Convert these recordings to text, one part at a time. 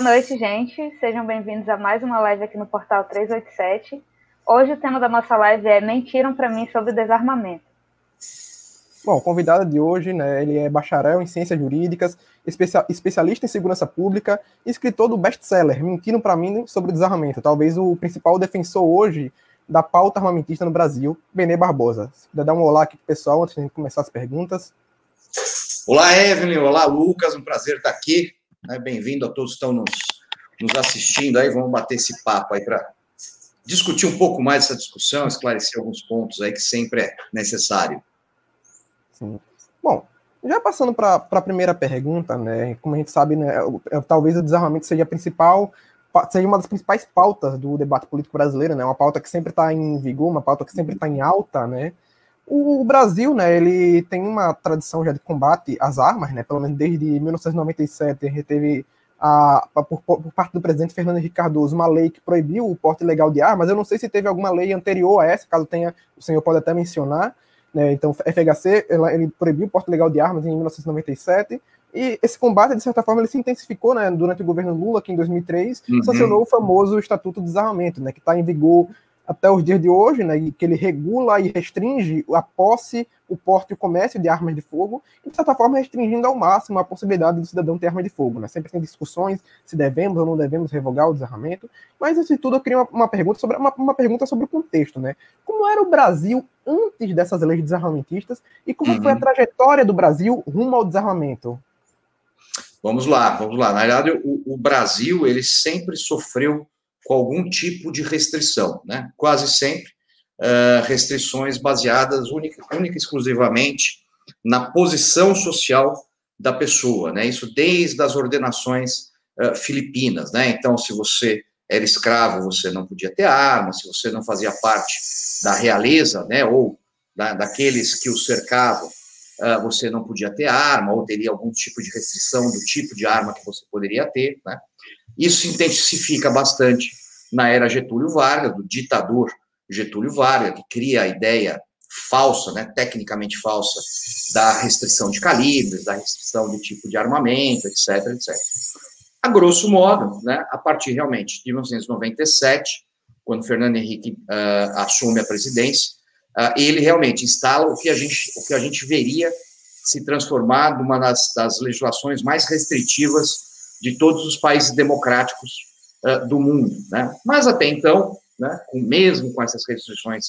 Boa noite, gente. Sejam bem-vindos a mais uma live aqui no Portal 387. Hoje o tema da nossa live é Mentiram para mim sobre desarmamento. Bom, o convidado de hoje, né, ele é bacharel em ciências jurídicas, especialista em segurança pública, escritor do best-seller Mentiram para mim sobre desarmamento, talvez o principal defensor hoje da pauta armamentista no Brasil, Benê Barbosa. Se puder dar um olá aqui pro pessoal antes de começar as perguntas. Olá, Evelyn. Olá, Lucas. Um prazer estar aqui. Né? Bem-vindo a todos que estão nos, nos assistindo aí. Vamos bater esse papo aí para discutir um pouco mais essa discussão, esclarecer alguns pontos aí que sempre é necessário. Sim. Bom, já passando para a primeira pergunta, né? Como a gente sabe, né, talvez o desarmamento seja a principal, seja uma das principais pautas do debate político brasileiro, né? Uma pauta que sempre está em vigor, uma pauta que sempre está em alta, né? O Brasil, né, ele tem uma tradição já de combate às armas, né, pelo menos desde 1997, a gente teve, a, por, por, parte do presidente Fernando Henrique Cardoso, uma lei que proibiu o porte ilegal de armas, eu não sei se teve alguma lei anterior a essa, caso tenha, o senhor pode até mencionar, né, então FHC, ela, ele proibiu o porte ilegal de armas em 1997, e esse combate, de certa forma, ele se intensificou né, durante o governo Lula, que em 2003 uhum. sancionou o famoso Estatuto de Desarmamento, né, que está em vigor até os dias de hoje, né, que ele regula e restringe a posse, o porte e o comércio de armas de fogo, e de certa forma restringindo ao máximo a possibilidade do cidadão ter arma de fogo. Né? Sempre tem discussões se devemos ou não devemos revogar o desarmamento, mas antes de tudo eu queria uma, uma pergunta sobre uma, uma, pergunta sobre o contexto, né? Como era o Brasil antes dessas leis desarmamentistas e como uhum. foi a uhum. trajetória do Brasil rumo ao desarmamento? Vamos lá, vamos lá. Na verdade, o, o Brasil ele sempre sofreu com algum tipo de restrição, né? Quase sempre uh, restrições baseadas única, única e exclusivamente na posição social da pessoa, né? Isso desde as ordenações uh, filipinas, né? Então, se você era escravo, você não podia ter arma, se você não fazia parte da realeza, né? Ou da, daqueles que o cercavam, uh, você não podia ter arma, ou teria algum tipo de restrição do tipo de arma que você poderia ter, né? Isso se intensifica bastante na era Getúlio Vargas, do ditador Getúlio Vargas, que cria a ideia falsa, né, tecnicamente falsa, da restrição de calibres, da restrição de tipo de armamento, etc, etc. A grosso modo, né, a partir realmente de 1997, quando Fernando Henrique uh, assume a presidência, uh, ele realmente instala o que a gente, o que a gente veria se transformar numa das, das legislações mais restritivas de todos os países democráticos uh, do mundo, né? Mas até então, né, com, mesmo com essas restrições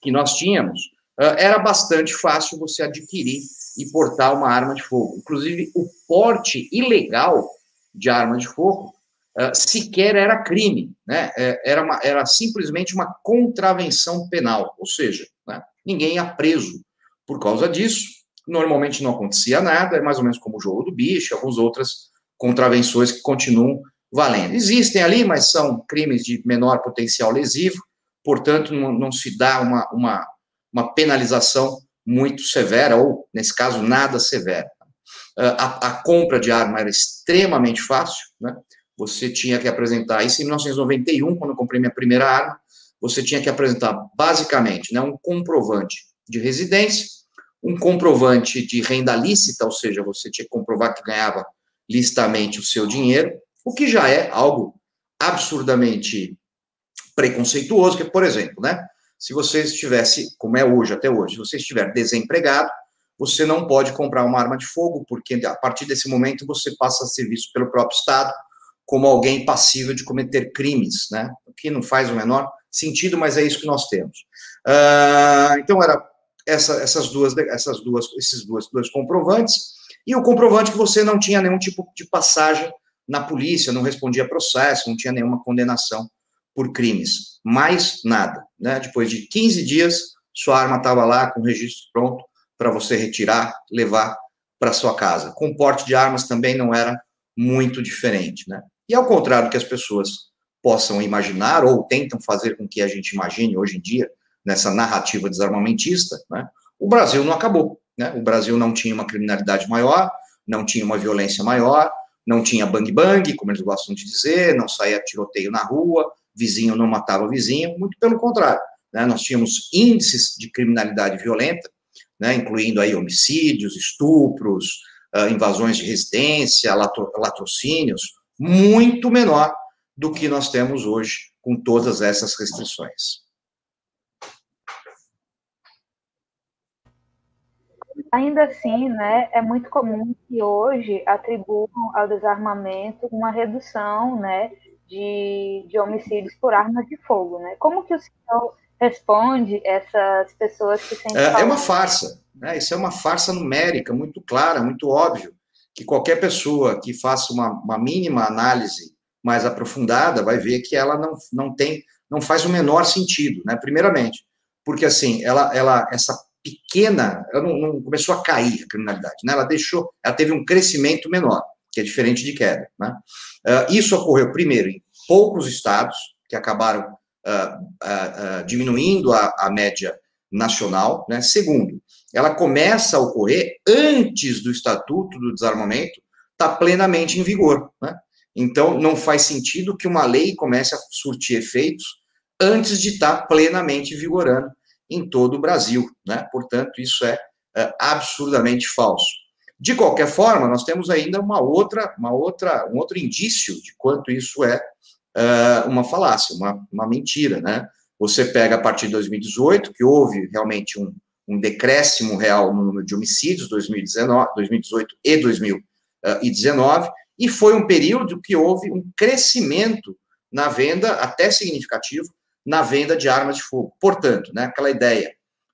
que nós tínhamos, uh, era bastante fácil você adquirir e portar uma arma de fogo. Inclusive, o porte ilegal de arma de fogo uh, sequer era crime, né? É, era, uma, era simplesmente uma contravenção penal, ou seja, né, ninguém ia preso por causa disso. Normalmente não acontecia nada, é mais ou menos como o jogo do bicho, algumas outras contravenções que continuam valendo. Existem ali, mas são crimes de menor potencial lesivo, portanto, não, não se dá uma, uma, uma, penalização muito severa, ou, nesse caso, nada severa. Ah, a, a, compra de arma era extremamente fácil, né? Você tinha que apresentar isso em 1991, quando eu comprei minha primeira arma, você tinha que apresentar basicamente né, um comprovante de residência, um comprovante de renda lícita, ou seja, você tinha que comprovar que ganhava licitamente o seu dinheiro, o que já é algo absurdamente preconceituoso, que, por exemplo, né, se você estivesse, como é hoje, até hoje, se você estiver desempregado, você não pode comprar uma arma de fogo, porque a partir desse momento você passa a ser visto pelo próprio Estado como alguém passível de cometer crimes, né? O que não faz o menor sentido, mas é isso que nós temos. Uh, então era essa, essas duas, essas duas, esses dois, dois comprovantes e o comprovante que você não tinha nenhum tipo de passagem na polícia, não respondia processo, não tinha nenhuma condenação por crimes. Mais nada. Né? Depois de 15 dias, sua arma estava lá com o registro pronto para você retirar, levar para sua casa. Com porte de armas também não era muito diferente. Né? E ao contrário do que as pessoas possam imaginar ou tentam fazer com que a gente imagine hoje em dia, nessa narrativa desarmamentista, né? o Brasil não acabou. Né? O Brasil não tinha uma criminalidade maior, não tinha uma violência maior, não tinha bang-bang, como eles gostam de dizer, não saía tiroteio na rua, vizinho não matava vizinho, muito pelo contrário. Né? Nós tínhamos índices de criminalidade violenta, né? incluindo aí homicídios, estupros, uh, invasões de residência, latro latrocínios, muito menor do que nós temos hoje com todas essas restrições. Ainda assim, né, é muito comum que hoje atribuam ao desarmamento uma redução né, de, de homicídios por armas de fogo. Né? Como que o senhor responde essas pessoas que sentem... É, é uma farsa. Né? Isso é uma farsa numérica, muito clara, muito óbvio, que qualquer pessoa que faça uma, uma mínima análise mais aprofundada vai ver que ela não, não tem, não faz o menor sentido, né? Primeiramente, porque assim, ela, ela essa pequena, ela não, não, começou a cair a criminalidade, né? Ela deixou, ela teve um crescimento menor, que é diferente de queda, né? Uh, isso ocorreu primeiro em poucos estados que acabaram uh, uh, diminuindo a, a média nacional, né? Segundo, ela começa a ocorrer antes do Estatuto do Desarmamento estar tá plenamente em vigor, né? Então, não faz sentido que uma lei comece a surtir efeitos antes de estar tá plenamente vigorando em todo o Brasil, né? Portanto, isso é, é absurdamente falso. De qualquer forma, nós temos ainda uma outra, uma outra, um outro indício de quanto isso é uh, uma falácia, uma, uma mentira, né? Você pega a partir de 2018, que houve realmente um, um decréscimo real no número de homicídios, 2019, 2018 e 2019, e foi um período que houve um crescimento na venda, até significativo, na venda de armas de fogo. Portanto, né, aquela ideia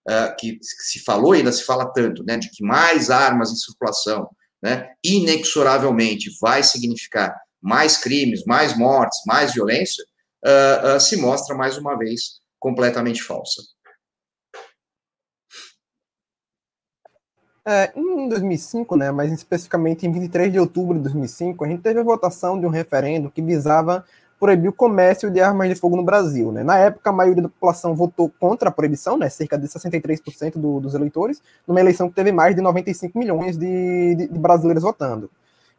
uh, que se falou e ainda se fala tanto, né, de que mais armas em circulação, né, inexoravelmente vai significar mais crimes, mais mortes, mais violência, uh, uh, se mostra mais uma vez completamente falsa. É, em 2005, né, mas especificamente em 23 de outubro de 2005, a gente teve a votação de um referendo que visava proibir o comércio de armas de fogo no Brasil. Né? Na época, a maioria da população votou contra a proibição, né, cerca de 63% do, dos eleitores, numa eleição que teve mais de 95 milhões de, de, de brasileiros votando.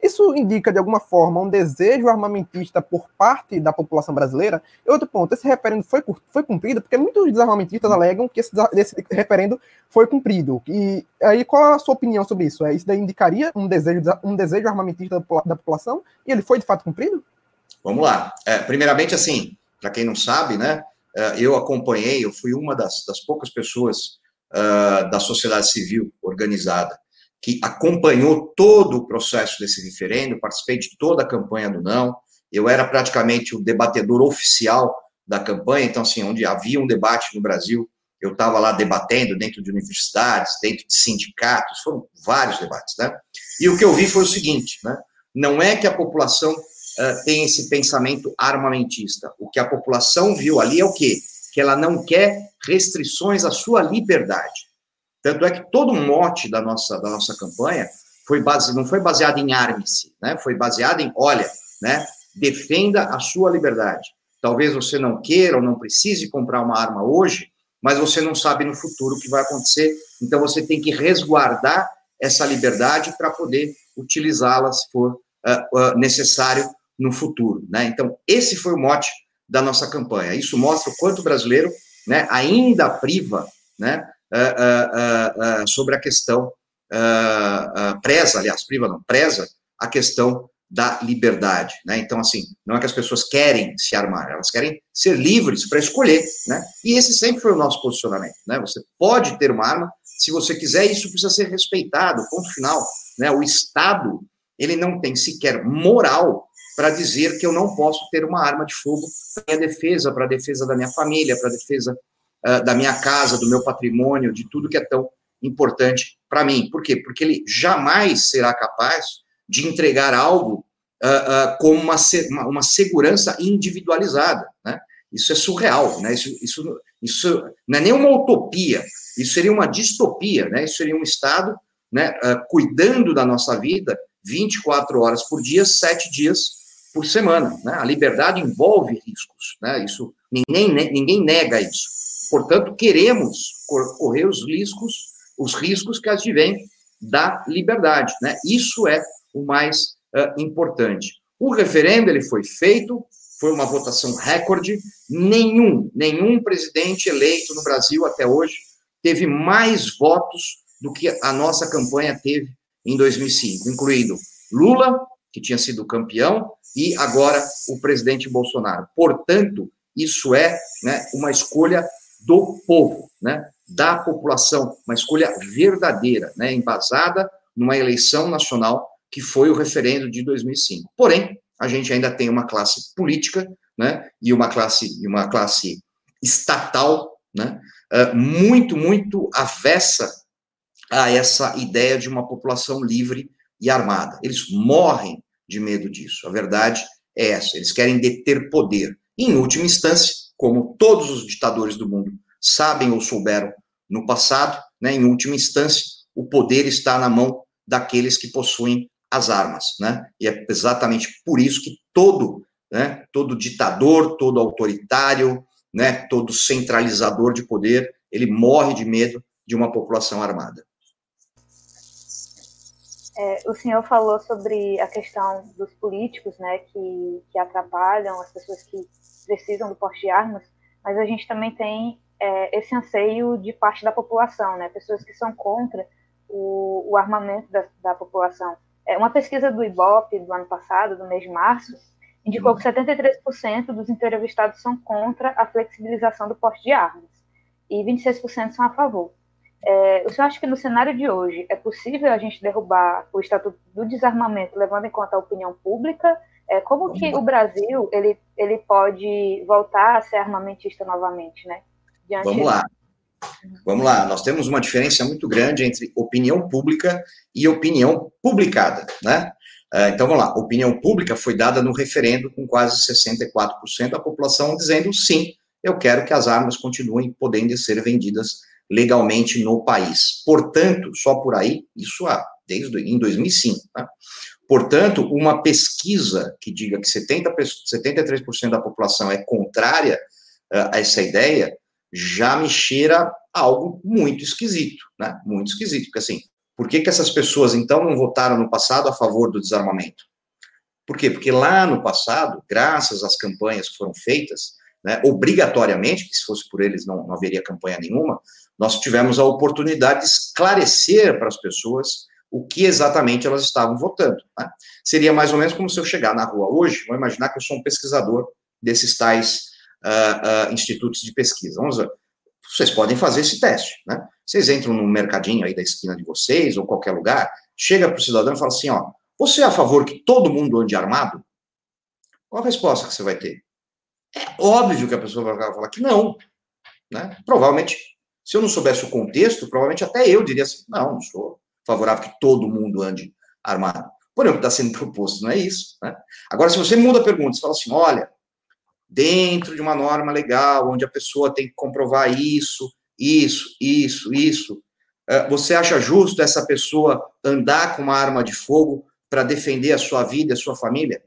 Isso indica, de alguma forma, um desejo armamentista por parte da população brasileira? E outro ponto, esse referendo foi, foi cumprido, porque muitos desarmamentistas alegam que esse, esse referendo foi cumprido. E aí, qual a sua opinião sobre isso? É, isso daí indicaria um desejo, um desejo armamentista da, da população? E ele foi, de fato, cumprido? Vamos lá. É, primeiramente, assim, para quem não sabe, né, é, eu acompanhei, eu fui uma das, das poucas pessoas uh, da sociedade civil organizada que acompanhou todo o processo desse referendo, participei de toda a campanha do não, eu era praticamente o debatedor oficial da campanha, então, assim, onde havia um debate no Brasil, eu estava lá debatendo dentro de universidades, dentro de sindicatos, foram vários debates, né? E o que eu vi foi o seguinte, né? Não é que a população uh, tem esse pensamento armamentista. O que a população viu ali é o quê? Que ela não quer restrições à sua liberdade. Tanto é que todo o mote da nossa, da nossa campanha foi base, não foi baseado em arme-se, né? Foi baseado em, olha, né? Defenda a sua liberdade. Talvez você não queira ou não precise comprar uma arma hoje, mas você não sabe no futuro o que vai acontecer. Então você tem que resguardar essa liberdade para poder utilizá-la se for uh, uh, necessário no futuro, né? Então esse foi o mote da nossa campanha. Isso mostra o quanto o brasileiro, né, ainda priva, né, uh, uh, sobre a questão, preza, aliás, priva não, preza a questão da liberdade, né? Então, assim, não é que as pessoas querem se armar, elas querem ser livres para escolher, né? E esse sempre foi o nosso posicionamento, né? Você pode ter uma arma se você quiser, isso precisa ser respeitado, ponto final, né? O Estado, ele não tem sequer moral para dizer que eu não posso ter uma arma de fogo para minha defesa, para a defesa da minha família, para a defesa uh, da minha casa, do meu patrimônio, de tudo que é tão importante para mim. Por quê? Porque ele jamais será capaz de entregar algo uh, uh, como uma, uma, segurança individualizada, né? Isso é surreal, né? Isso, isso, isso não é nem uma utopia, isso seria uma distopia, né? Isso seria um Estado né, cuidando da nossa vida 24 horas por dia, sete dias por semana. Né? A liberdade envolve riscos, né? Isso ninguém, ninguém nega isso. Portanto, queremos correr os riscos, os riscos que advêm da liberdade, né? Isso é o mais uh, importante. O referendo ele foi feito, foi uma votação recorde. Nenhum, nenhum presidente eleito no Brasil até hoje teve mais votos do que a nossa campanha teve em 2005, incluindo Lula, que tinha sido campeão, e agora o presidente Bolsonaro. Portanto, isso é né, uma escolha do povo, né, da população, uma escolha verdadeira, né, embasada numa eleição nacional que foi o referendo de 2005. Porém, a gente ainda tem uma classe política, né, e uma classe, uma classe estatal, né, eh, muito, muito avessa a essa ideia de uma população livre e armada. Eles morrem de medo disso. A verdade é essa. Eles querem deter poder. Em última instância, como todos os ditadores do mundo sabem ou souberam no passado, né, em última instância, o poder está na mão daqueles que possuem as armas, né? E é exatamente por isso que todo, né, todo ditador, todo autoritário, né, todo centralizador de poder, ele morre de medo de uma população armada. É, o senhor falou sobre a questão dos políticos, né, que, que atrapalham as pessoas que precisam do porte de armas, mas a gente também tem é, esse anseio de parte da população, né, pessoas que são contra o, o armamento da, da, população. É, uma pesquisa do IBOP do ano passado, do mês de março, indicou que 73% dos entrevistados são contra a flexibilização do porte de armas e 26% são a favor. É, o senhor acha que no cenário de hoje é possível a gente derrubar o Estatuto do Desarmamento, levando em conta a opinião pública? É, como que o Brasil ele, ele pode voltar a ser armamentista novamente, né? Diante Vamos lá. Vamos lá, nós temos uma diferença muito grande entre opinião pública e opinião publicada, né? É, então vamos lá, opinião pública foi dada no referendo com quase 64% da população dizendo sim, eu quero que as armas continuem podendo ser vendidas legalmente no país. Portanto, só por aí, isso há desde em 2005. Tá? Portanto, uma pesquisa que diga que 70, 73% da população é contrária uh, a essa ideia já me cheira algo muito esquisito, né? Muito esquisito, porque assim, por que, que essas pessoas então não votaram no passado a favor do desarmamento? Por quê? Porque lá no passado, graças às campanhas que foram feitas, né, obrigatoriamente, que se fosse por eles não, não haveria campanha nenhuma, nós tivemos a oportunidade de esclarecer para as pessoas o que exatamente elas estavam votando. Né? Seria mais ou menos como se eu chegar na rua hoje, vou imaginar que eu sou um pesquisador desses tais uh, uh, institutos de pesquisa. Vamos ver. Vocês podem fazer esse teste, né? Vocês entram no mercadinho aí da esquina de vocês, ou qualquer lugar, chega para o cidadão e fala assim, ó, você é a favor que todo mundo ande armado? Qual a resposta que você vai ter? É óbvio que a pessoa vai falar que não, né? Provavelmente se eu não soubesse o contexto, provavelmente até eu diria assim: não, não sou favorável que todo mundo ande armado. Porém, o que está sendo proposto não é isso. Né? Agora, se você muda a pergunta, você fala assim: olha, dentro de uma norma legal, onde a pessoa tem que comprovar isso, isso, isso, isso, eh, você acha justo essa pessoa andar com uma arma de fogo para defender a sua vida a sua família?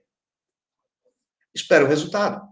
Espera o resultado.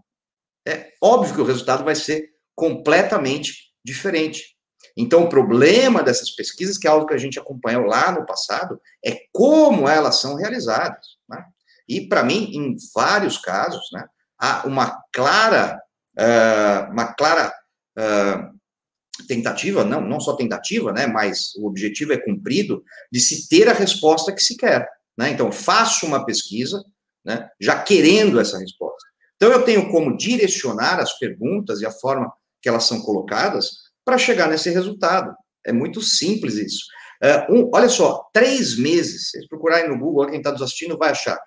É óbvio que o resultado vai ser completamente diferente. Então, o problema dessas pesquisas, que é algo que a gente acompanhou lá no passado, é como elas são realizadas. Né? E, para mim, em vários casos, né, há uma clara, uh, uma clara uh, tentativa, não, não só tentativa, né, mas o objetivo é cumprido, de se ter a resposta que se quer. Né? Então, faço uma pesquisa, né, já querendo essa resposta. Então, eu tenho como direcionar as perguntas e a forma que elas são colocadas para chegar nesse resultado. É muito simples isso. Uh, um, olha só, três meses, se procurarem no Google, quem está nos assistindo vai achar.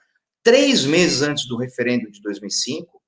Três meses antes do referendo de 2005,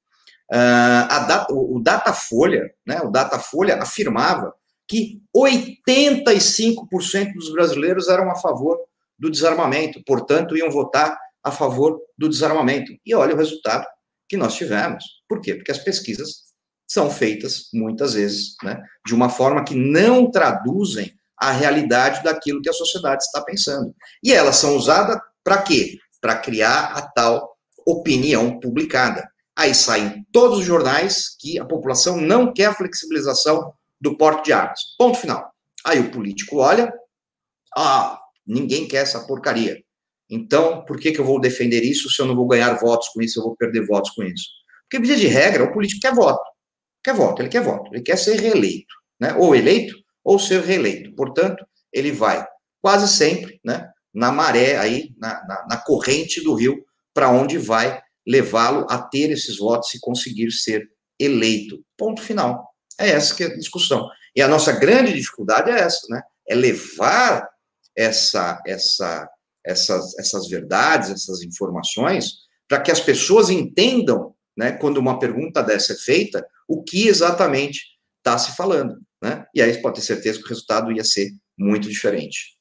uh, o, o Datafolha, né, o Datafolha afirmava que 85% dos brasileiros eram a favor do desarmamento, portanto, iam votar a favor do desarmamento. E olha o resultado que nós tivemos. Por quê? Porque as pesquisas são feitas, muitas vezes, né, de uma forma que não traduzem a realidade daquilo que a sociedade está pensando. E elas são usadas para quê? Para criar a tal opinião publicada. Aí saem todos os jornais que a população não quer a flexibilização do porte de armas. Ponto final. Aí o político olha, ah, ninguém quer essa porcaria. Então, por que, que eu vou defender isso se eu não vou ganhar votos com isso, eu vou perder votos com isso? Porque, via de regra, o político quer voto quer voto, ele quer voto, ele quer ser reeleito, né? Ou eleito ou ser reeleito. Portanto, ele vai quase sempre, né? Na maré aí, na, na, na corrente do rio para onde vai levá-lo a ter esses votos e conseguir ser eleito. Ponto final. É essa que é a discussão. E a nossa grande dificuldade é essa, né? É levar essa, essa, essas, essas verdades, essas informações, para que as pessoas entendam, né, quando uma pergunta dessa é feita, o que exatamente está se falando. Né? E aí pode ter certeza que o resultado ia ser muito diferente.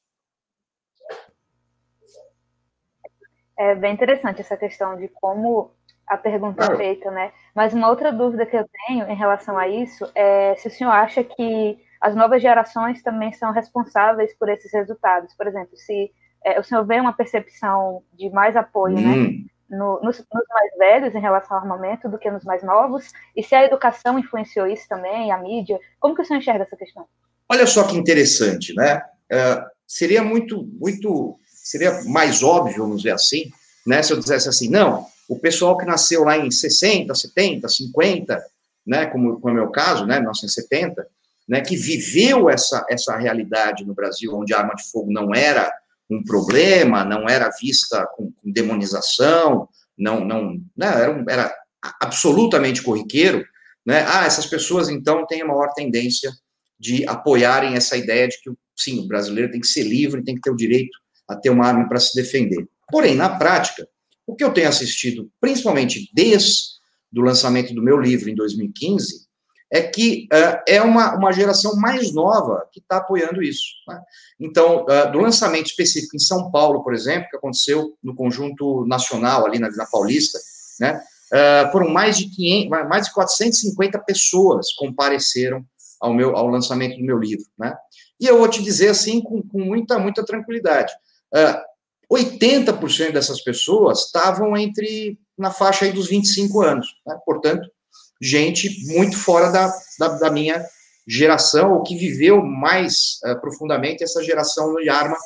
É bem interessante essa questão de como a pergunta é claro. é feita, né? Mas uma outra dúvida que eu tenho em relação a isso é se o senhor acha que as novas gerações também são responsáveis por esses resultados. Por exemplo, se é, o senhor vê uma percepção de mais apoio, né, hum. né? No, nos, nos, mais velhos em relação ao armamento do que nos mais novos? E se a educação influenciou isso também, a mídia? Como que o senhor enxerga essa questão? Olha só que interessante, né? Uh, seria muito, muito, seria mais óbvio, vamos dizer assim, né? Se eu dissesse assim, não, o pessoal que nasceu lá em 60, 70, 50, né? Como, como é o caso, né? 1970, né? Que viveu essa, essa realidade no Brasil, onde a arma de fogo não era um problema, não era vista com, com demonização, não, não, né, era, era absolutamente corriqueiro, né? Ah, essas pessoas então têm a maior tendência de apoiarem essa ideia de que, sim, o brasileiro tem que ser livre, tem que ter o direito a ter uma arma para se defender. Porém, na prática, o que eu tenho assistido, principalmente desde o lançamento do meu livro em 2015, é que uh, é uma, uma geração mais nova que está apoiando isso. Né? Então, uh, do lançamento específico em São Paulo, por exemplo, que aconteceu no conjunto nacional, ali na Vila Paulista, né, uh, foram mais de, 500, mais de 450 pessoas compareceram ao, meu, ao lançamento do meu livro. Né? E eu vou te dizer assim, com, com muita, muita tranquilidade. Uh, 80% dessas pessoas estavam entre na faixa aí dos 25 anos, né? portanto, gente muito fora da, da, da minha geração, ou que viveu mais uh, profundamente essa geração de arma,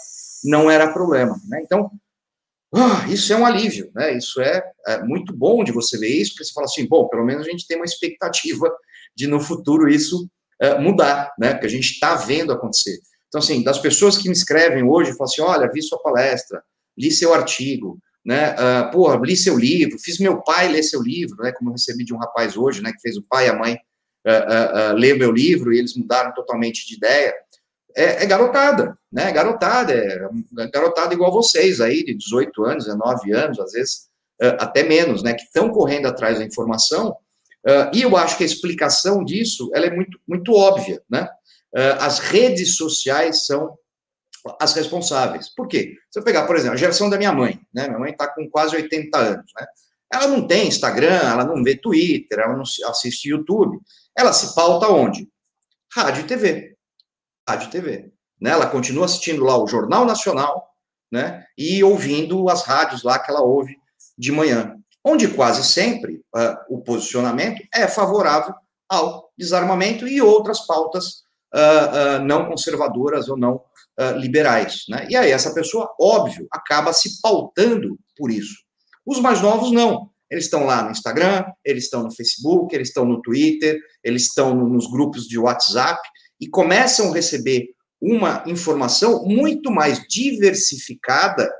não era problema. Né? Então, uh, isso é um alívio, né? isso é, é, muito bom de você ver isso, porque você fala assim, bom, pelo menos a gente tem uma expectativa de no futuro isso uh, mudar, né? porque a gente está vendo acontecer. Então, assim, das pessoas que me escrevem hoje, falam assim, olha, vi sua palestra, li seu artigo, né? Uh, porra, li seu livro, fiz meu pai ler seu livro, né? Como eu recebi de um rapaz hoje, né? Que fez o pai e a mãe uh, uh, ler meu livro e eles mudaram totalmente de ideia. É, é garotada, né? Garotada, é, é garotada igual vocês aí, de 18 anos, 19 anos, às vezes até menos, né? Que estão correndo atrás da informação. e eu acho que a explicação disso ela é muito, muito óbvia, né? as redes sociais são as responsáveis. Por quê? Se eu pegar, por exemplo, a geração da minha mãe, né? Minha mãe está com quase 80 anos, né? Ela não tem Instagram, ela não vê Twitter, ela não assiste YouTube. Ela se pauta onde? Rádio e TV. Rádio e TV. Né? Ela continua assistindo lá o Jornal Nacional, né? E ouvindo as rádios lá que ela ouve de manhã. Onde quase sempre uh, o posicionamento é favorável ao desarmamento e outras pautas uh, uh, não conservadoras ou não uh, liberais. Né? E aí essa pessoa, óbvio, acaba se pautando por isso. Os mais novos não. Eles estão lá no Instagram, eles estão no Facebook, eles estão no Twitter, eles estão nos grupos de WhatsApp e começam a receber uma informação muito mais diversificada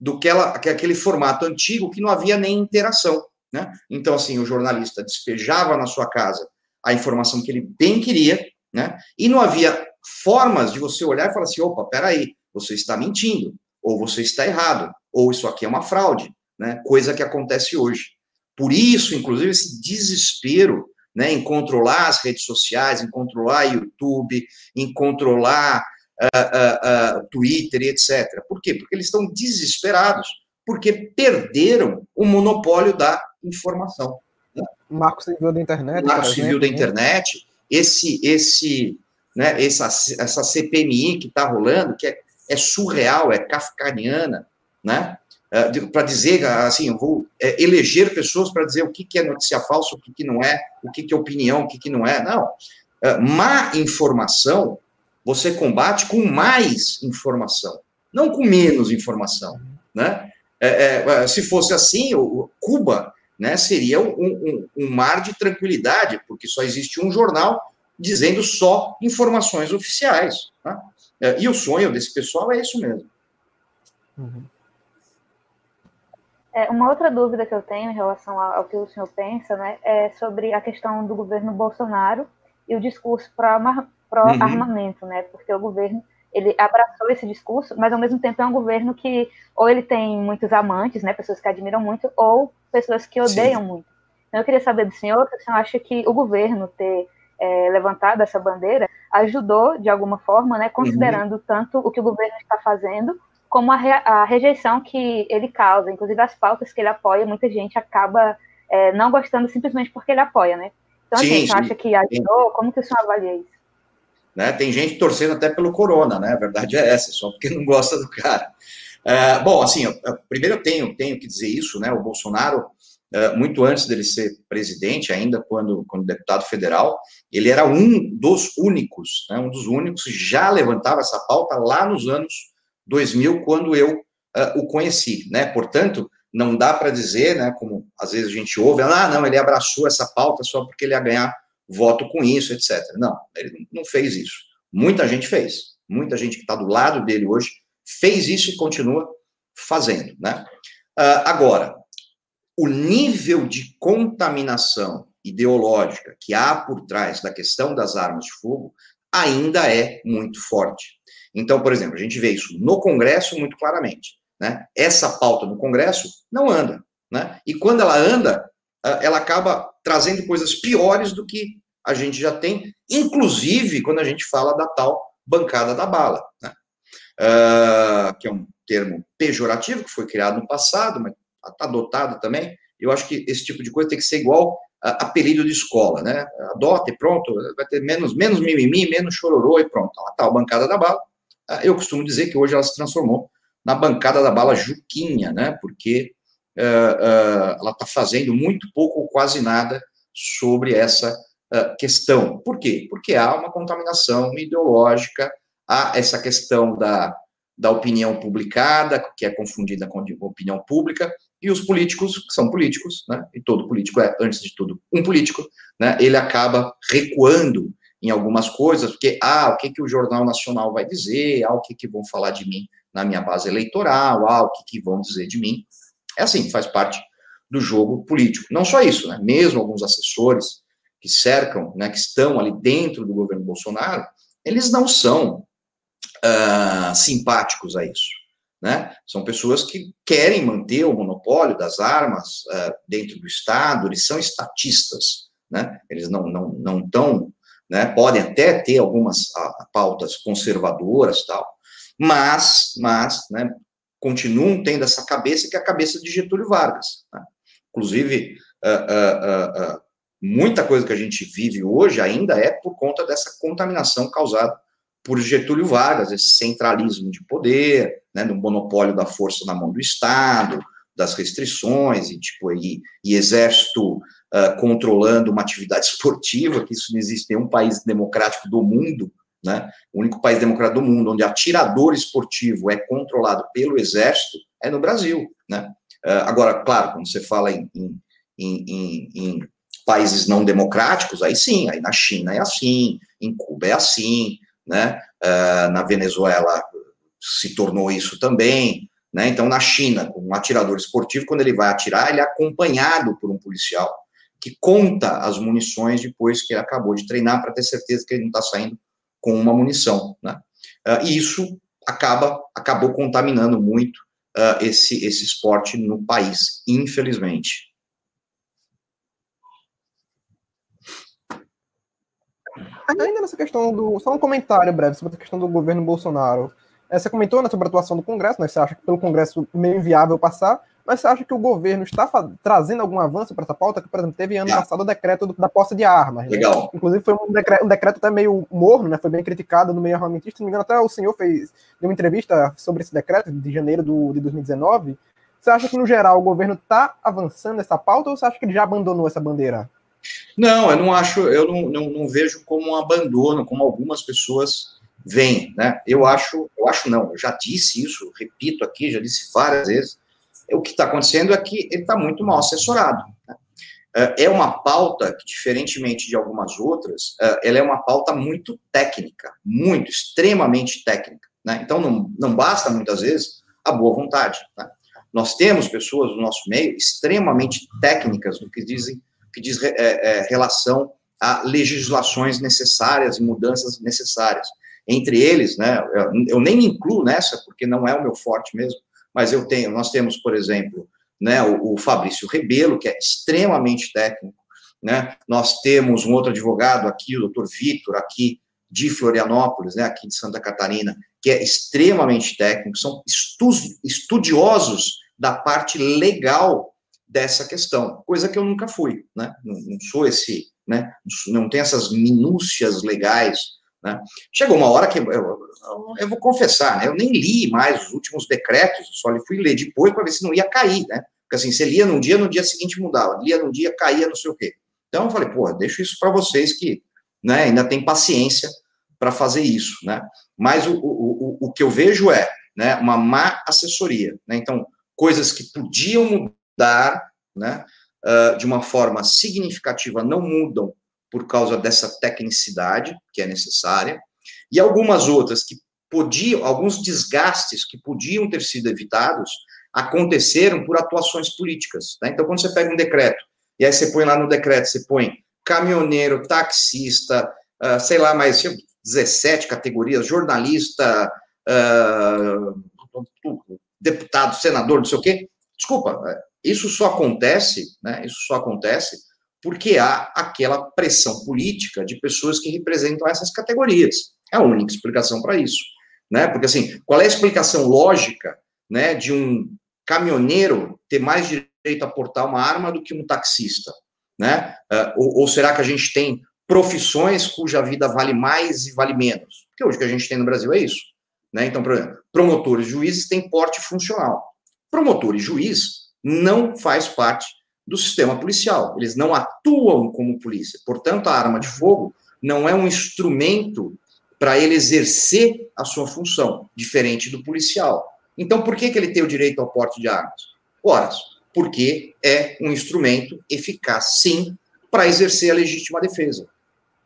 do que, ela, que aquele formato antigo que não havia nem interação. Né? Então, assim, o jornalista despejava na sua casa a informação que ele bem queria, né? e não havia formas de você olhar e falar assim: opa, peraí, você está mentindo, ou você está errado, ou isso aqui é uma fraude, né? Coisa que acontece hoje. Por isso, inclusive, esse desespero né, em controlar as redes sociais, em controlar YouTube, em controlar uh, uh, uh, Twitter e etc. Por quê? Porque eles estão desesperados, porque perderam o monopólio da informação. Né? Marco Civil da Internet. Marco Civil da né? Internet. Esse, esse né, essa, essa CPMI que está rolando, que é, é, surreal, é kafkaniana, né? É, para dizer, assim, eu vou é, eleger pessoas para dizer o que, que é notícia falsa, o que, que não é, o que, que é opinião, o que, que não é. Não. É, má informação você combate com mais informação, não com menos informação, né? É, é, se fosse assim, o Cuba né, seria um, um, um, mar de tranquilidade, porque só existe um jornal dizendo só informações oficiais. Tá? E o sonho desse pessoal é isso mesmo. Uhum. É, uma outra dúvida que eu tenho em relação ao que o senhor pensa, né, é sobre a questão do governo Bolsonaro e o discurso pró-armamento, uhum. né, porque o governo ele abraçou esse discurso, mas ao mesmo tempo é um governo que ou ele tem muitos amantes, né, pessoas que admiram muito, ou pessoas que odeiam Sim. muito. Então eu queria saber do senhor se o senhor acha que o governo ter é, levantado essa bandeira ajudou de alguma forma, né, considerando uhum. tanto o que o governo está fazendo como a, re, a, rejeição que ele causa, inclusive as pautas que ele apoia, muita gente acaba é, não gostando simplesmente porque ele apoia, né? Então, assim, sim, assim, você acha que ajudou? Como que o senhor avalia isso? Né? Tem gente torcendo até pelo corona, né? A verdade é essa, só porque não gosta do cara. É, bom, assim, eu, primeiro eu tenho, tenho que dizer isso, né? O Bolsonaro, muito antes dele ser presidente, ainda quando, quando deputado federal, ele era um dos únicos, né? um dos únicos que já levantava essa pauta lá nos anos 2000, quando eu uh, o conheci, né? Portanto, não dá para dizer, né, como às vezes a gente ouve, ah, não, ele abraçou essa pauta só porque ele ia ganhar voto com isso, etc. Não, ele não fez isso. Muita gente fez. Muita gente que está do lado dele hoje fez isso e continua fazendo, né? Uh, agora, o nível de contaminação ideológica que há por trás da questão das armas de fogo ainda é muito forte. Então, por exemplo, a gente vê isso no Congresso muito claramente. Né? Essa pauta no Congresso não anda. Né? E quando ela anda, ela acaba trazendo coisas piores do que a gente já tem, inclusive quando a gente fala da tal bancada da bala, né? uh, que é um termo pejorativo que foi criado no passado, mas está adotado também. Eu acho que esse tipo de coisa tem que ser igual a apelido de escola, né? Adota e pronto, vai ter menos, menos mimimi, menos chororô e pronto. A tal bancada da bala. Uh, eu costumo dizer que hoje ela se transformou na bancada da bala Juquinha, né? Porque uh, uh, ela está fazendo muito pouco ou quase nada sobre essa uh, questão. Por quê? Porque há uma contaminação ideológica, há essa questão da, da opinião publicada, que é confundida com a opinião pública, e os políticos, que são políticos, né? E todo político é, antes de tudo, um político, né? Ele acaba recuando em algumas coisas, porque, ah, o que, que o Jornal Nacional vai dizer, ah, o que, que vão falar de mim na minha base eleitoral, ah, o que, que vão dizer de mim. É assim, faz parte do jogo político. Não só isso, né? Mesmo alguns assessores que cercam, né, que estão ali dentro do governo Bolsonaro, eles não são uh, simpáticos a isso. Né? São pessoas que querem manter o monopólio das armas uh, dentro do Estado, eles são estatistas, né? eles não não não estão, né? podem até ter algumas pautas conservadoras tal, mas, mas, né, continuam tendo essa cabeça que é a cabeça de Getúlio Vargas. Né? Inclusive, uh, muita coisa que a gente vive hoje ainda é por conta dessa contaminação causada por Getúlio Vargas, esse centralismo de poder, né, do monopólio da força na mão do Estado, das restrições, e, tipo, e, e exército controlando uma atividade esportiva, que isso não existe em nenhum país democrático do mundo, né? O único país democrático do mundo onde atirador esportivo é controlado pelo exército é no Brasil. Né? Uh, agora, claro, quando você fala em, em, em, em, países não democráticos, aí sim, aí na China é assim, em Cuba é assim, né? Uh, na Venezuela se tornou isso também. Né? Então, na China, um atirador esportivo, quando ele vai atirar, ele é acompanhado por um policial que conta as munições depois que ele acabou de treinar para ter certeza que ele não está saindo com uma munição, né? Uh, e isso acaba acabou contaminando muito uh, esse esse esporte no país, infelizmente. Ainda nessa questão do. Só um comentário breve sobre a questão do governo Bolsonaro. É, você comentou né, sobre a atuação do Congresso, né? Você acha que pelo Congresso meio inviável passar, mas você acha que o governo está trazendo algum avanço para essa pauta? Que, por exemplo, teve ano passado o decreto do, da posse de armas. Né? Legal. Inclusive, foi um decreto, um decreto até meio morno, né? Foi bem criticado no meio armamentista. Se não me engano, até o senhor fez deu uma entrevista sobre esse decreto de janeiro do, de 2019. Você acha que, no geral, o governo está avançando nessa pauta ou você acha que ele já abandonou essa bandeira? Não, eu não acho, eu não, não, não vejo como um abandono, como algumas pessoas veem, né? Eu acho, eu acho não, eu já disse isso, repito aqui, já disse várias vezes o que está acontecendo é que ele está muito mal assessorado. Né? É, é uma pauta que, diferentemente de algumas outras, é, ela é uma pauta muito técnica, muito, extremamente técnica. Né? Então, não, não basta, muitas vezes, a boa vontade. Né? Nós temos pessoas no nosso meio extremamente técnicas no que dizem que diz é, é, relação a legislações necessárias e mudanças necessárias. Entre eles, né, eu nem me incluo nessa, porque não é o meu forte mesmo, mas eu tenho, nós temos, por exemplo, né, o, o Fabrício Rebelo, que é extremamente técnico, né, nós temos um outro advogado aqui, o doutor Vitor, aqui de Florianópolis, né, aqui de Santa Catarina, que é extremamente técnico, são estudiosos da parte legal dessa questão, coisa que eu nunca fui, né, não, não sou esse, né, não tem essas minúcias legais, né? Chegou uma hora que eu, eu, eu, vou confessar, né? Eu nem li mais os últimos decretos, só fui ler depois para ver se não ia cair, né? Porque assim, você lia num dia, no dia seguinte mudava, lia num dia, caía, não sei o quê. Então eu falei, pô, deixo isso para vocês que né, ainda tem paciência para fazer isso, né? Mas o, o, o, o que eu vejo é né, uma má assessoria, né? Então, coisas que podiam mudar, né? Uh, de uma forma significativa não mudam por causa dessa tecnicidade que é necessária, e algumas outras que podiam, alguns desgastes que podiam ter sido evitados, aconteceram por atuações políticas. Né? Então, quando você pega um decreto, e aí você põe lá no decreto, você põe caminhoneiro, taxista, uh, sei lá, mais 17 categorias, jornalista, uh, deputado, senador, não sei o quê. Desculpa, isso só acontece, né? Isso só acontece porque há aquela pressão política de pessoas que representam essas categorias. É a única explicação para isso, né? Porque assim, qual é a explicação lógica, né, de um caminhoneiro ter mais direito a portar uma arma do que um taxista, né? Uh, ou, ou, será que a gente tem profissões cuja vida vale mais e vale menos? Porque hoje o que a gente tem no Brasil é isso, né? Então, por exemplo, promotores, juízes têm porte funcional. Promotor e juiz não faz parte do sistema policial. Eles não atuam como polícia. Portanto, a arma de fogo não é um instrumento para ele exercer a sua função, diferente do policial. Então, por que, que ele tem o direito ao porte de armas? Ora, porque é um instrumento eficaz, sim, para exercer a legítima defesa.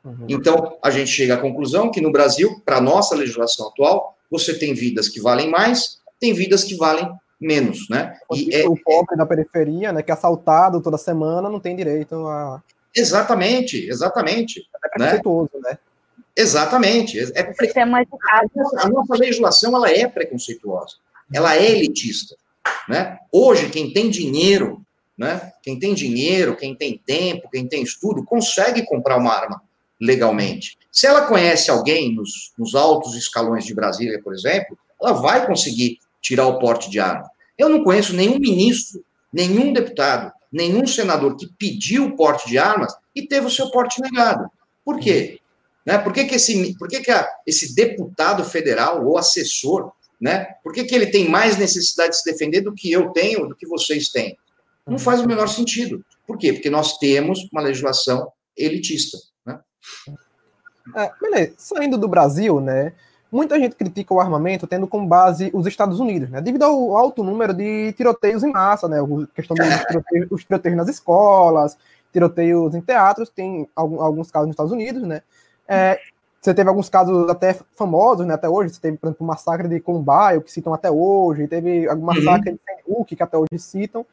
Uhum. Então, a gente chega à conclusão que no Brasil, para a nossa legislação atual, você tem vidas que valem mais, tem vidas que valem menos, né? E é, o pobre da periferia, né, que é assaltado toda semana, não tem direito a... Exatamente, exatamente. É preconceituoso, né? né? Exatamente. É pre... A nossa legislação, ela é preconceituosa. Ela é elitista, né? Hoje, quem tem dinheiro, né? Quem tem dinheiro, quem tem tempo, quem tem estudo, consegue comprar uma arma legalmente. Se ela conhece alguém nos, nos altos escalões de Brasília, por exemplo, ela vai conseguir tirar o porte de arma. Eu não conheço nenhum ministro, nenhum deputado, nenhum senador que pediu o porte de armas e teve o seu porte negado. Por quê? Né? Por que, que, esse, por que, que a, esse deputado federal ou assessor, né? por que, que ele tem mais necessidade de se defender do que eu tenho, do que vocês têm? Não faz o menor sentido. Por quê? Porque nós temos uma legislação elitista. Né? É, beleza. Saindo do Brasil, né? Muita gente critica o armamento tendo como base os Estados Unidos, né? Devido ao alto número de tiroteios em massa, né? A questão dos tiroteios, os tiroteios nas escolas, tiroteios em teatros, tem alguns casos nos Estados Unidos, né? É, você teve alguns casos até famosos, né? Até hoje, você teve, por exemplo, o massacre de Columbine, que citam até hoje, teve o massacre uhum. de. Hook, que até hoje citam.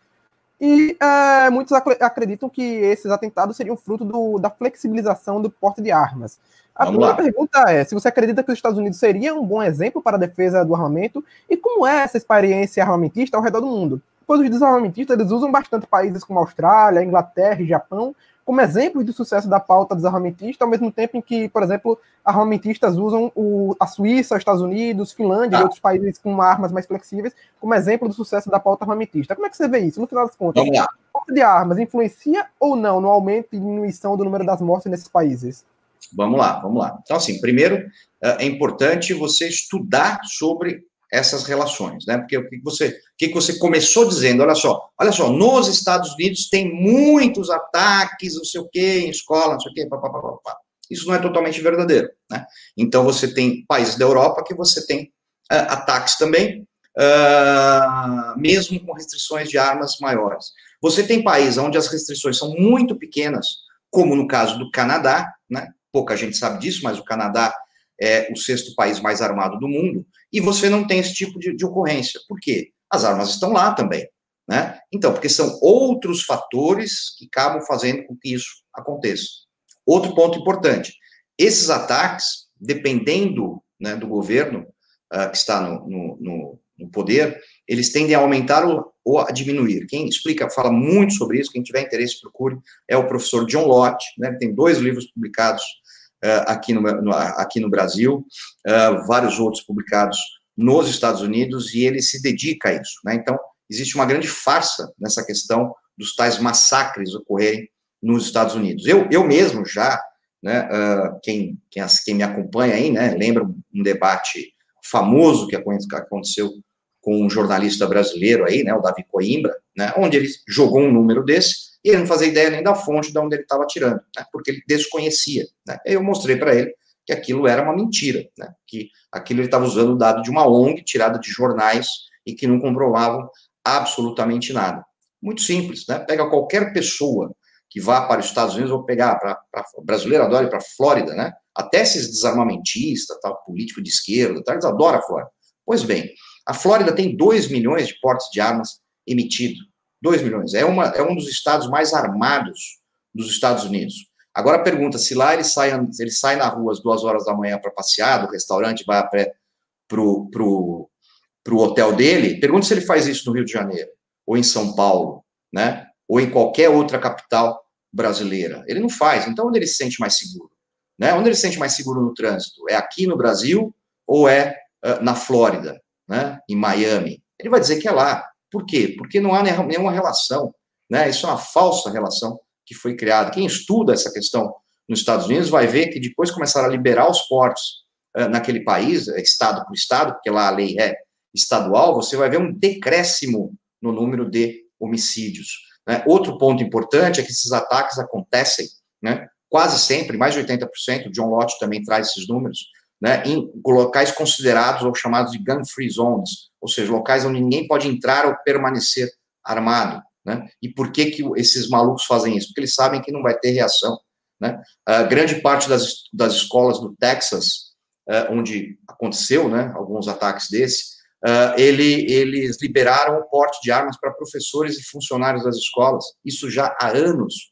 E é, muitos acreditam que esses atentados seriam fruto do, da flexibilização do porte de armas. A Vamos primeira lá. pergunta é: se você acredita que os Estados Unidos seria um bom exemplo para a defesa do armamento e como é essa experiência armamentista ao redor do mundo? Pois os desarmamentistas eles usam bastante países como Austrália, Inglaterra e Japão como exemplos de sucesso da pauta desarmamentista, ao mesmo tempo em que, por exemplo, armamentistas usam o, a Suíça, os Estados Unidos, Finlândia ah. e outros países com armas mais flexíveis como exemplo do sucesso da pauta armamentista. Como é que você vê isso? No final das contas, a pauta de armas influencia ou não no aumento e diminuição do número das mortes nesses países? Vamos lá, vamos lá. Então, assim, primeiro é, é importante você estudar sobre essas relações, né? Porque o que você, o que você começou dizendo, olha só, olha só, nos Estados Unidos tem muitos ataques, não sei o quê, em escola, não sei o quê, papapá. Isso não é totalmente verdadeiro, né? Então você tem países da Europa que você tem uh, ataques também, uh, mesmo com restrições de armas maiores. Você tem países onde as restrições são muito pequenas, como no caso do Canadá, né? pouca gente sabe disso, mas o Canadá é o sexto país mais armado do mundo, e você não tem esse tipo de, de ocorrência. Por quê? as armas estão lá também. Né? Então, porque são outros fatores que acabam fazendo com que isso aconteça. Outro ponto importante: esses ataques, dependendo né, do governo uh, que está no, no, no, no, poder, eles tendem a aumentar ou, ou, a diminuir. Quem explica, fala muito sobre isso, quem tiver interesse, procure, é o professor John Lott, né, tem dois livros publicados aqui, no, aqui no Brasil, uh, vários outros publicados nos Estados Unidos, e ele se dedica a isso. Né? Então, existe uma grande farsa nessa questão dos tais massacres ocorrerem nos Estados Unidos. Eu, eu mesmo já, né, uh, quem, quem, quem, me acompanha aí, né, lembra um debate famoso que aconteceu com um jornalista brasileiro aí, né, o Davi Coimbra, né, onde ele jogou um número desse e ele não fazia ideia nem da fonte de onde ele estava tirando, né, porque ele desconhecia. Né, eu mostrei para ele que aquilo era uma mentira, né, que aquilo ele estava usando o dado de uma ONG tirada de jornais e que não comprovavam absolutamente nada. Muito simples, né? Pega qualquer pessoa que vá para os Estados Unidos, ou pegar para brasileiro adora ir para a Flórida, né? Até esses desarmamentistas, tal, político de esquerda, tal, eles adoram a Flórida. Pois bem, a Flórida tem 2 milhões de portes de armas emitidos. 2 milhões. É, uma, é um dos estados mais armados dos Estados Unidos. Agora pergunta, se lá ele sai, ele sai na rua às duas horas da manhã para passear, do restaurante, vai para o para o hotel dele, pergunta se ele faz isso no Rio de Janeiro, ou em São Paulo, né? Ou em qualquer outra capital brasileira. Ele não faz. Então, onde ele se sente mais seguro? Né? Onde ele se sente mais seguro no trânsito? É aqui no Brasil ou é uh, na Flórida, né? Em Miami? Ele vai dizer que é lá. Por quê? Porque não há nenhuma relação, né? Isso é uma falsa relação que foi criada. Quem estuda essa questão nos Estados Unidos vai ver que depois começaram a liberar os portos uh, naquele país, estado por estado, porque lá a lei é estadual, você vai ver um decréscimo no número de homicídios. Né? Outro ponto importante é que esses ataques acontecem, né, quase sempre, mais de 80%, John Lott também traz esses números, né, em locais considerados ou chamados de gun-free zones, ou seja, locais onde ninguém pode entrar ou permanecer armado. Né? E por que, que esses malucos fazem isso? Porque eles sabem que não vai ter reação. Né? A grande parte das, das escolas do Texas, uh, onde aconteceu né, alguns ataques desses, uh, ele, eles liberaram o porte de armas para professores e funcionários das escolas, isso já há anos.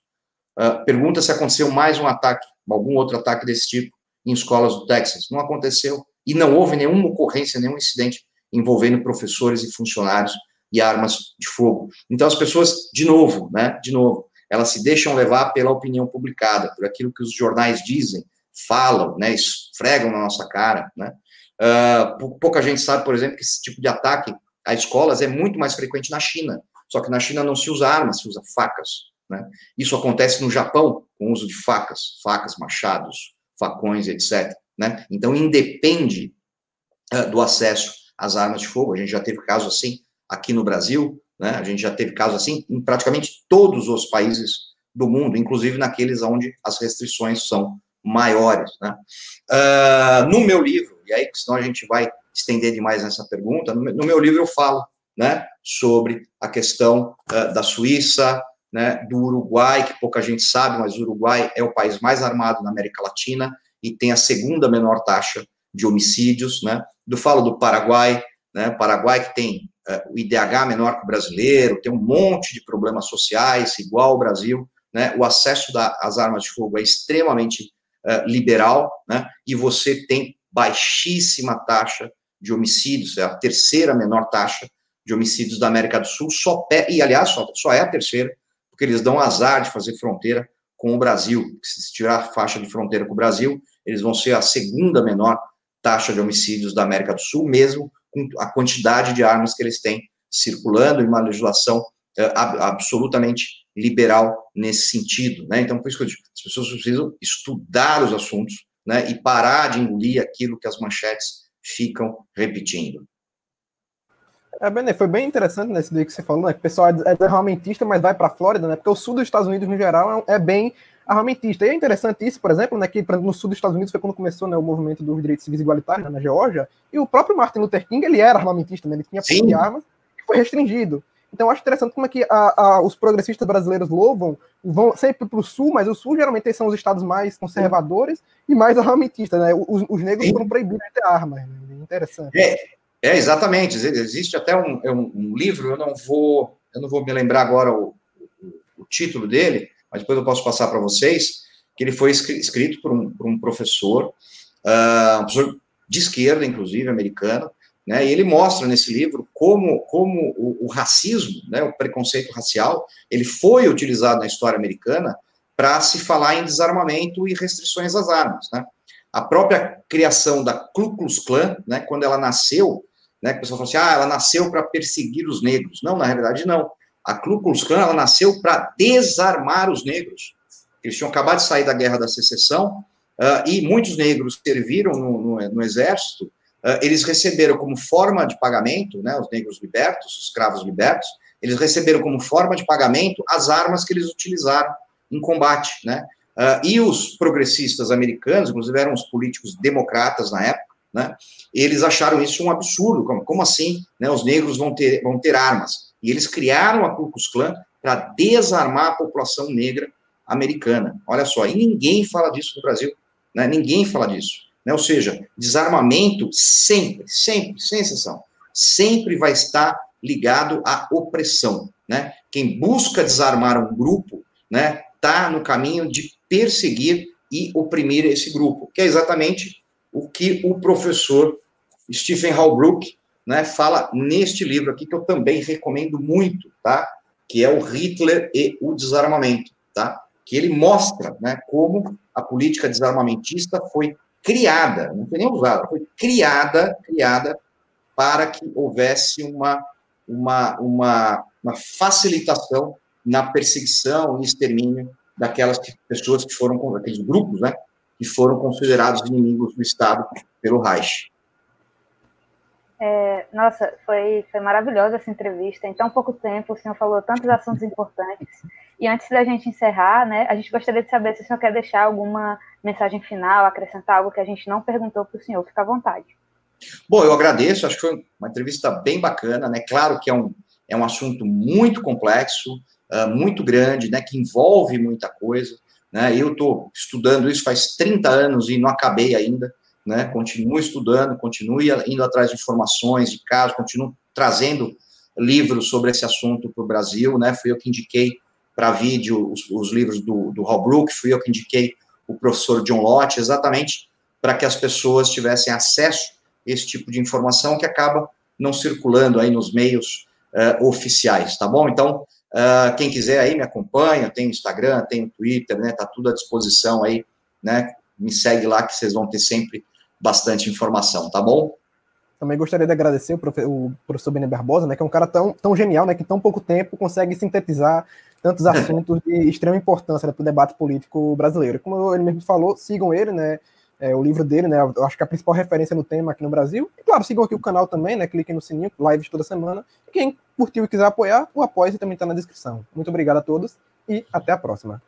Uh, pergunta se aconteceu mais um ataque, algum outro ataque desse tipo em escolas do Texas. Não aconteceu. E não houve nenhuma ocorrência, nenhum incidente envolvendo professores e funcionários e armas de fogo. Então, as pessoas, de novo, né, de novo, elas se deixam levar pela opinião publicada, por aquilo que os jornais dizem, falam, né, esfregam na nossa cara, né, Uh, pouca gente sabe, por exemplo, que esse tipo de ataque a escolas é muito mais frequente na China. Só que na China não se usa armas, se usa facas. Né? Isso acontece no Japão, com o uso de facas, facas, machados, facões, etc. Né? Então, independe uh, do acesso às armas de fogo. A gente já teve casos assim aqui no Brasil, né? a gente já teve casos assim em praticamente todos os países do mundo, inclusive naqueles onde as restrições são maiores. Né? Uh, no meu livro, e aí, senão a gente vai estender demais nessa pergunta. No meu livro eu falo né, sobre a questão uh, da Suíça, né, do Uruguai, que pouca gente sabe, mas o Uruguai é o país mais armado na América Latina e tem a segunda menor taxa de homicídios. Né, do falo do Paraguai, né, Paraguai que tem uh, o IDH menor que o brasileiro, tem um monte de problemas sociais, igual ao Brasil. Né, o acesso às armas de fogo é extremamente uh, liberal, né, e você tem baixíssima taxa de homicídios, é a terceira menor taxa de homicídios da América do Sul, só e aliás, só, só é a terceira, porque eles dão azar de fazer fronteira com o Brasil. Se tirar a faixa de fronteira com o Brasil, eles vão ser a segunda menor taxa de homicídios da América do Sul, mesmo com a quantidade de armas que eles têm circulando e uma legislação é, absolutamente liberal nesse sentido. Né? Então, por isso que eu digo, as pessoas precisam estudar os assuntos, né, e parar de engolir aquilo que as manchetes ficam repetindo. É, Bené, foi bem interessante nesse dia que você falou, né? Que o pessoal é, é armamentista, mas vai para a Flórida, né? Porque o sul dos Estados Unidos, no geral, é, é bem armamentista. E é interessante isso, por exemplo, né? Que no sul dos Estados Unidos foi quando começou né, o movimento dos direitos civis igualitários, né, na Geórgia, e o próprio Martin Luther King, ele era armamentista, né? Ele tinha Sim. de armas, que foi restringido. Então, eu acho interessante como é que a, a, os progressistas brasileiros louvam, vão sempre para o sul, mas o sul geralmente são os estados mais conservadores e mais armamentistas, né? Os, os negros Sim. foram proibidos de ter armas. Né? Interessante. É, É, exatamente. Existe até um, é um, um, livro, eu não vou, eu não vou me lembrar agora o, o, o título dele, mas depois eu posso passar para vocês, que ele foi escrito por um, por um professor, uh, um professor de esquerda, inclusive, americano, né, e ele mostra nesse livro como, como o, o racismo, né, o preconceito racial, ele foi utilizado na história americana para se falar em desarmamento e restrições às armas. Né. A própria criação da Ku Klux Klan, né, quando ela nasceu, né, a pessoa fala assim, ah, ela nasceu para perseguir os negros. Não, na realidade, não. A Ku Klux Klan, ela nasceu para desarmar os negros. Eles tinham acabado de sair da Guerra da Secessão, uh, e muitos negros serviram no, no, no exército, uh, eles receberam como forma de pagamento, né, os negros libertos, os escravos libertos, eles receberam como forma de pagamento as armas que eles utilizaram em combate, né, uh, e os progressistas americanos, inclusive eram os políticos democratas na época, né, eles acharam isso um absurdo, como, como assim, né, os negros vão ter, vão ter armas, e eles criaram a Ku Klux Klan para desarmar a população negra americana, olha só, e ninguém fala disso no Brasil, né, ninguém fala disso, né? Ou seja, desarmamento sempre, sempre, sem exceção, sempre vai estar ligado à opressão. Né? Quem busca desarmar um grupo né, está no caminho de perseguir e oprimir esse grupo, que é exatamente o que o professor Stephen Halbrook né, fala neste livro aqui, que eu também recomendo muito, tá? que é o Hitler e o Desarmamento, tá? que ele mostra né, como a política desarmamentista foi criada, não foi nem usada, foi criada, criada para que houvesse uma, uma, uma, uma facilitação na perseguição e extermínio daquelas pessoas que foram, aqueles grupos, né, que foram considerados inimigos do Estado pelo Reich. É, nossa, foi, foi maravilhosa essa entrevista. Em tão pouco tempo, o senhor falou tantos assuntos importantes. E antes da gente encerrar, né, a gente gostaria de saber se o senhor quer deixar alguma mensagem final, acrescentar algo que a gente não perguntou para o senhor. Fica à vontade. Bom, eu agradeço, acho que foi uma entrevista bem bacana, né? Claro que é um, é um assunto muito complexo, uh, muito grande, né? Que envolve muita coisa, né? Eu estou estudando isso faz 30 anos e não acabei ainda, né? Continuo estudando, continuo indo atrás de informações, de casos, continuo trazendo livros sobre esse assunto para o Brasil, né? Fui eu que indiquei para vídeo os, os, livros do, do Holbrook, fui eu que indiquei o professor John Lott, exatamente para que as pessoas tivessem acesso a esse tipo de informação que acaba não circulando aí nos meios uh, oficiais, tá bom? Então, uh, quem quiser aí me acompanha, tem Instagram, tem Twitter, né? Tá tudo à disposição aí, né? Me segue lá que vocês vão ter sempre bastante informação, tá bom? Também gostaria de agradecer o, o professor Bene Barbosa, né, que é um cara tão, tão genial, né, que em tão pouco tempo consegue sintetizar tantos assuntos de extrema importância né, para o debate político brasileiro. Como ele mesmo falou, sigam ele, né, é, o livro dele, né, eu acho que é a principal referência no tema aqui no Brasil. E claro, sigam aqui o canal também, né, cliquem no sininho, lives toda semana. E quem curtiu e quiser apoiar, o apoio também está na descrição. Muito obrigado a todos e até a próxima.